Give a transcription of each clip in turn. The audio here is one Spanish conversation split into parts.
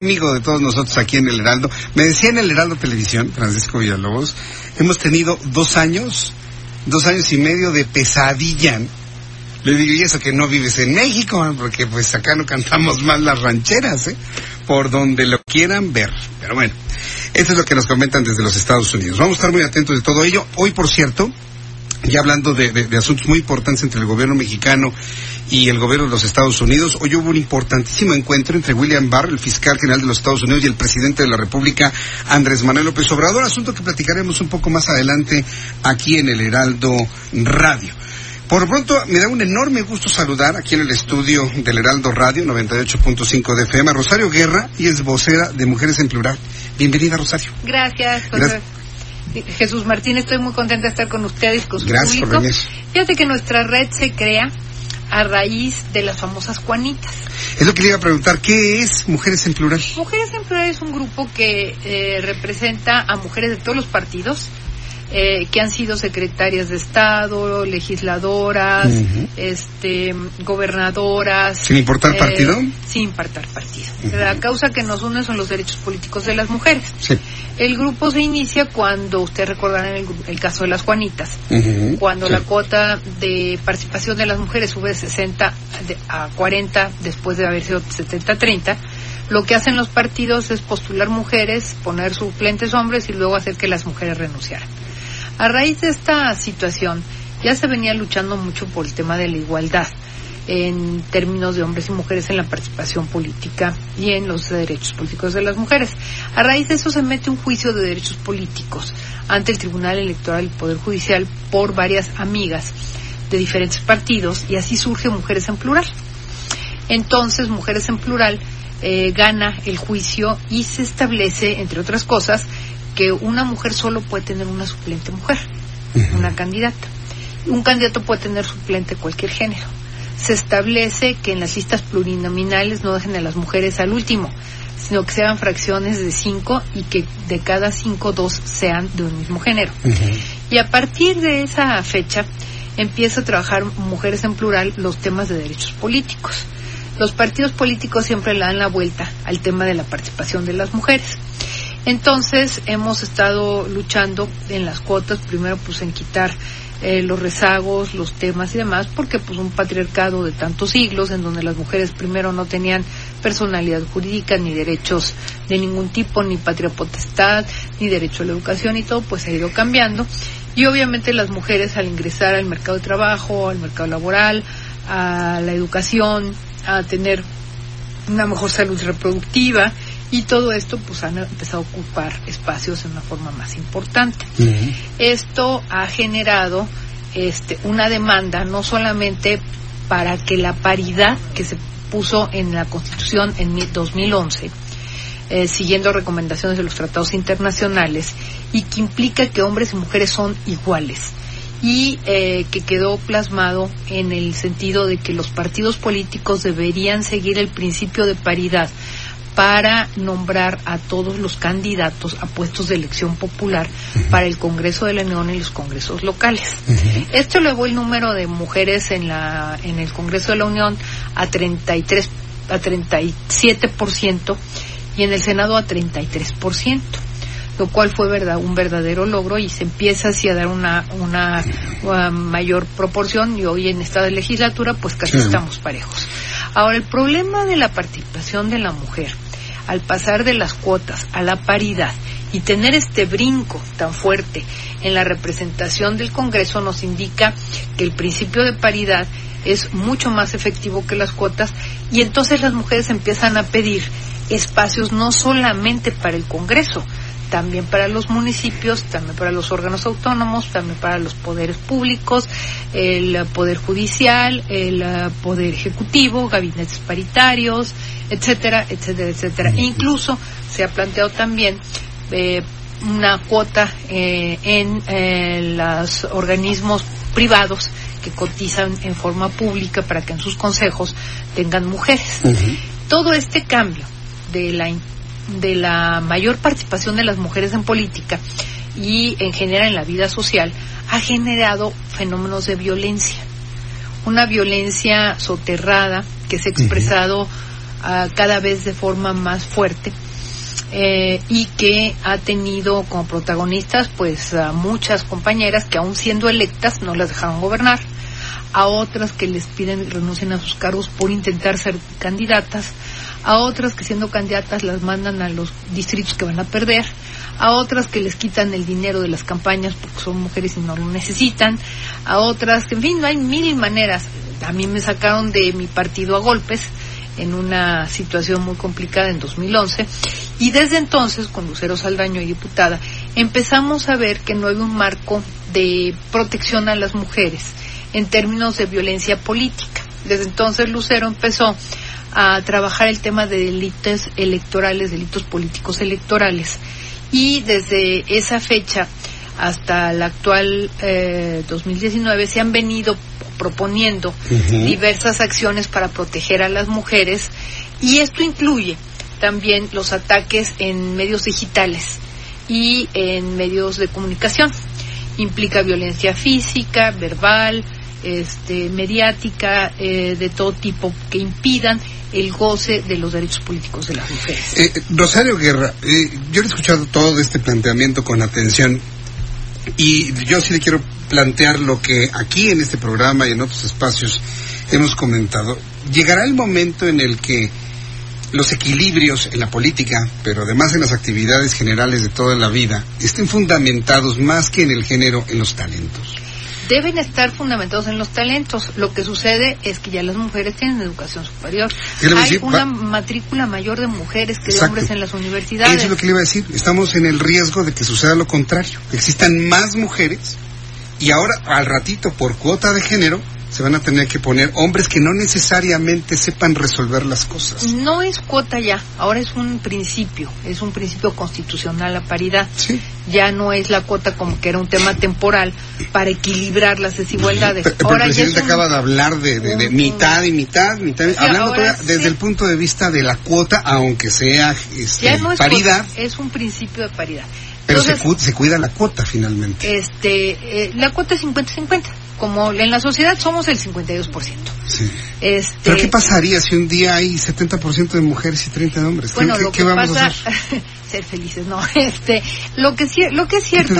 amigo de todos nosotros aquí en el Heraldo. Me decía en el Heraldo Televisión, Francisco Villalobos, hemos tenido dos años, dos años y medio de pesadilla. Le digo, y eso que no vives en México, porque pues acá no cantamos más las rancheras, ¿eh? Por donde lo quieran ver. Pero bueno, eso es lo que nos comentan desde los Estados Unidos. Vamos a estar muy atentos de todo ello. Hoy, por cierto, ya hablando de, de- de asuntos muy importantes entre el gobierno mexicano y el gobierno de los Estados Unidos, hoy hubo un importantísimo encuentro entre William Barr, el fiscal general de los Estados Unidos, y el presidente de la República, Andrés Manuel López Obrador, asunto que platicaremos un poco más adelante aquí en el Heraldo Radio. Por lo pronto, me da un enorme gusto saludar aquí en el estudio del Heraldo Radio 98.5 de FM a Rosario Guerra y es vocera de Mujeres en Plural. Bienvenida, Rosario. Gracias, José- Gracias. Jesús Martín. Estoy muy contenta de estar con ustedes, con su Gracias por público. venir. Fíjate que nuestra red se crea a raíz de las famosas Juanitas. Es lo que le iba a preguntar, ¿qué es Mujeres en Plural? Mujeres en Plural es un grupo que eh, representa a mujeres de todos los partidos. Eh, que han sido secretarias de Estado, legisladoras, este, gobernadoras. ¿Sin importar eh, partido? Sin importar partido. La causa que nos une son los derechos políticos de las mujeres. Sí. El grupo se inicia cuando, ustedes recordarán el, el caso de las Juanitas, cuando Sí. la cuota de participación de las mujeres sube de 60 de- a 40 después de haber sido 70-30, lo que hacen los partidos es postular mujeres, poner suplentes hombres y luego hacer que las mujeres renunciaran. A raíz de esta situación, ya se venía luchando mucho por el tema de la igualdad en términos de hombres y mujeres en la participación política y en los derechos políticos de las mujeres. A raíz de eso se mete un juicio de derechos políticos ante el Tribunal Electoral y Poder Judicial por varias amigas de diferentes partidos y así surge Mujeres en Plural. Entonces, Mujeres en Plural eh, gana el juicio y se establece, entre otras cosas, que una mujer solo puede tener una suplente mujer, una candidata. Un candidato puede tener suplente cualquier género. Se establece que en las listas plurinominales no dejen a las mujeres al último, sino que sean fracciones de cinco y que de cada cinco, dos sean de un mismo género. Y a partir de esa fecha empieza a trabajar Mujeres en Plural los temas de derechos políticos. Los partidos políticos siempre le dan la vuelta al tema de la participación de las mujeres. Entonces hemos estado luchando en las cuotas, primero pues en quitar eh, los rezagos, los temas y demás, porque pues un patriarcado de tantos siglos en donde las mujeres primero no tenían personalidad jurídica ni derechos de ningún tipo, ni patria potestad, ni derecho a la educación y todo, pues ha ido cambiando. Y obviamente las mujeres al ingresar al mercado de trabajo, al mercado laboral, a la educación, a tener una mejor salud reproductiva y todo esto pues han empezado a ocupar espacios en una forma más importante. Esto ha generado este, una demanda no solamente para que la paridad que se puso en la Constitución en mi- 2011, eh, siguiendo recomendaciones de los tratados internacionales, y que implica que hombres y mujeres son iguales, y eh, que quedó plasmado en el sentido de que los partidos políticos deberían seguir el principio de paridad para nombrar a todos los candidatos a puestos de elección popular para el Congreso de la Unión y los congresos locales. Esto elevó el número de mujeres en la en el Congreso de la Unión a 33 a 37% y en el Senado a 33%, lo cual fue verdad un verdadero logro y se empieza así a dar una una, uh, mayor proporción y hoy en esta legislatura pues casi Sí. estamos parejos. Ahora el problema de la participación de la mujer al pasar de las cuotas a la paridad y tener este brinco tan fuerte en la representación del Congreso nos indica que el principio de paridad es mucho más efectivo que las cuotas y entonces las mujeres empiezan a pedir espacios no solamente para el Congreso, también para los municipios, también para los órganos autónomos, también para los poderes públicos, el poder judicial, el poder ejecutivo, gabinetes paritarios, etcétera, etcétera, etcétera. incluso se ha planteado también eh, una cuota eh, en los organismos privados que cotizan en forma pública para que en sus consejos tengan mujeres. Todo este cambio de la de la mayor participación de las mujeres en política y en general en la vida social ha generado fenómenos de violencia. Una violencia soterrada que se ha expresado ah, cada vez de forma más fuerte eh, y que ha tenido como protagonistas pues a muchas compañeras que aún siendo electas no las dejaron gobernar, a otras que les piden renuncien a sus cargos por intentar ser candidatas, a otras que siendo candidatas las mandan a los distritos que van a perder, a otras que les quitan el dinero de las campañas porque son mujeres y no lo necesitan, a otras que, en fin, hay mil maneras. A mí me sacaron de mi partido a golpes en una situación muy complicada en 2011 y desde entonces, con Lucero Saldaño y diputada, empezamos a ver que no hay un marco de protección a las mujeres en términos de violencia política. Desde entonces Lucero empezó a trabajar el tema de delitos electorales, delitos políticos electorales. Y desde esa fecha hasta la actual 2019 eh, se han venido proponiendo diversas acciones para proteger a las mujeres y esto incluye también los ataques en medios digitales y en medios de comunicación. Implica violencia física, verbal, este, mediática, eh, de todo tipo que impidan el goce de los derechos políticos de las mujeres. Eh, Rosario Guerra, eh, yo he escuchado todo este planteamiento con atención y yo sí le quiero plantear lo que aquí en este programa y en otros espacios hemos comentado. Llegará el momento en el que los equilibrios en la política, pero además en las actividades generales de toda la vida, estén fundamentados más que en el género, en los talentos deben estar fundamentados en los talentos. Lo que sucede es que ya las mujeres tienen educación superior. Hay una matrícula mayor de mujeres que de hombres en las universidades. Eso es lo que le iba a decir. Estamos en el riesgo de que suceda lo contrario. existan más mujeres y ahora, al ratito, por cuota de género, se van a tener que poner hombres que no necesariamente sepan resolver las cosas. No es cuota ya, ahora es un principio, es un principio constitucional la paridad. Ya no es la cuota como que era un tema temporal para equilibrar las desigualdades. ahora el presidente acaba de hablar de, mitad y mitad, mitad hablando desde el punto de vista de la cuota, aunque sea este, paridad. es un principio de paridad. Pero se, se, cuida la cuota finalmente. Este, eh, la cuota es 50-50 como en la sociedad somos el 52%. Sí. Este, ¿Pero qué pasaría si un día hay 70% de mujeres y 30 de hombres? Bueno, ¿Qué, lo que vamos a hacer? ser felices, no. Este, lo que lo que es cierto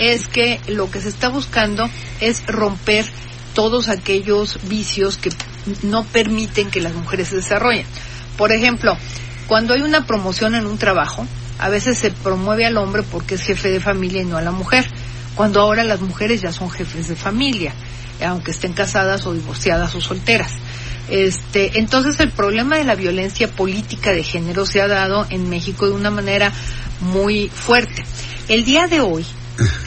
es que lo que se está buscando es romper todos aquellos vicios que no permiten que las mujeres se desarrollen. Por ejemplo, cuando hay una promoción en un trabajo, a veces se promueve al hombre porque es jefe de familia y no a la mujer cuando ahora las mujeres ya son jefes de familia, aunque estén casadas o divorciadas o solteras. Este, entonces el problema de la violencia política de género se ha dado en México de una manera muy fuerte. El día de hoy,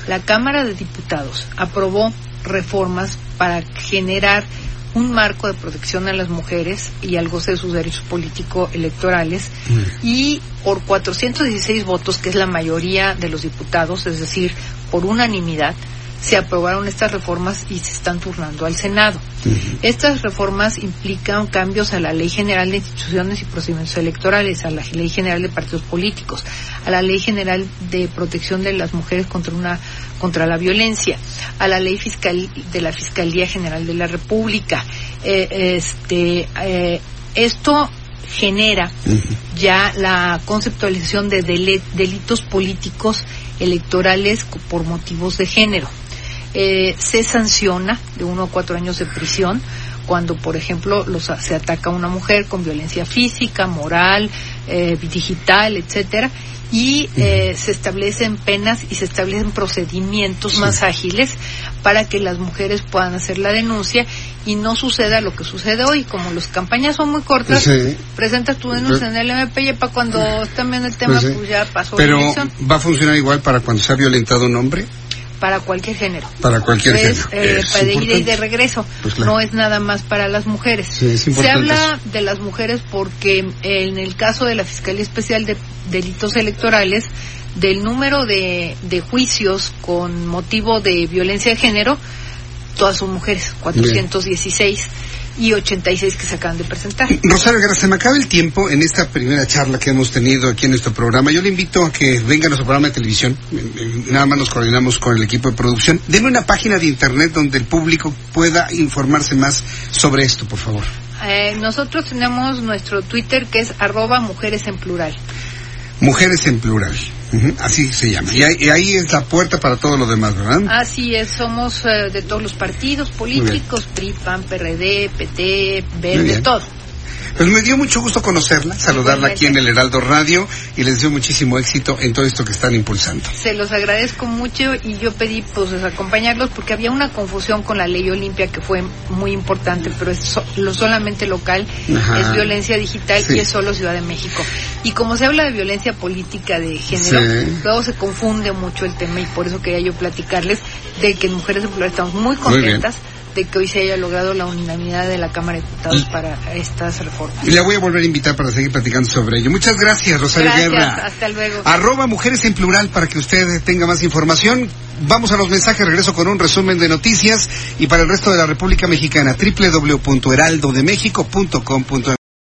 la Cámara de Diputados aprobó reformas para generar un marco de protección a las mujeres y al goce de sus derechos políticos electorales y por 416 votos, que es la mayoría de los diputados, es decir, por unanimidad, se aprobaron estas reformas y se están turnando al Senado. Estas reformas implican cambios a la Ley General de Instituciones y Procedimientos Electorales, a la Ley General de Partidos Políticos, a la Ley General de Protección de las Mujeres contra una contra la violencia, a la Ley Fiscal de la Fiscalía General de la República. Eh, este eh, esto genera ya la conceptualización de delitos políticos electorales por motivos de género. Eh, se sanciona de uno a cuatro años de prisión cuando, por ejemplo, los, se ataca a una mujer con violencia física, moral, eh, digital, etcétera, y eh, se establecen penas y se establecen procedimientos más ágiles para que las mujeres puedan hacer la denuncia y no suceda lo que sucede hoy. Como las campañas son muy cortas, Sí. presentas tu denuncia en el MP y para cuando viendo el tema, Pues pues, ya pasó Pero va a funcionar igual para cuando se ha violentado un hombre, Para cualquier género. para cualquier género. eh, para de ida y de regreso. Pues claro. No es nada más para las mujeres. Sí, Se habla de las mujeres porque en el caso de la Fiscalía Especial de Delitos Electorales, del número de, de juicios con motivo de violencia de género, todas son mujeres, 416 y 86 que se acaban de presentar. Rosario Guerra, se me acaba el tiempo en esta primera charla que hemos tenido aquí en nuestro programa. Yo le invito a que venga a nuestro programa de televisión. Eh, eh, Nada más nos coordinamos con el equipo de producción. Deme una página de internet donde el público pueda informarse más sobre esto, por favor. Eh, nosotros tenemos nuestro Twitter que es arroba mujeres en plural. Mujeres en plural. Ujú, Así se llama. Y ahí, y ahí es la puerta para todo lo demás, ¿verdad? Así es, somos eh, de todos los partidos políticos, PRI, PAN, PRD, PT, Verde, todo. Pues me dio mucho gusto conocerla, saludarla aquí en el Heraldo Radio y les deseo muchísimo éxito en todo esto que están impulsando. Se los agradezco mucho y yo pedí pues acompañarlos porque había una confusión con la ley Olimpia que fue muy importante, pero es so- lo solamente local, Ajá. es violencia digital Sí. y es solo Ciudad de México. Y como se habla de violencia política de género, Sí. luego se confunde mucho el tema y por eso quería yo platicarles de que en Mujeres Plural estamos muy contentas de que hoy se haya logrado la unanimidad de la Cámara de Diputados Y- para estas reformas. Y la voy a volver a invitar para seguir platicando sobre ello. Muchas gracias, Rosario Gracias, Guerra. hasta luego. Arroba mujeres en plural para que usted tenga más información. Vamos a los mensajes, regreso con un resumen de noticias y para el resto de la República Mexicana, www.heraldodemexico.com.mx.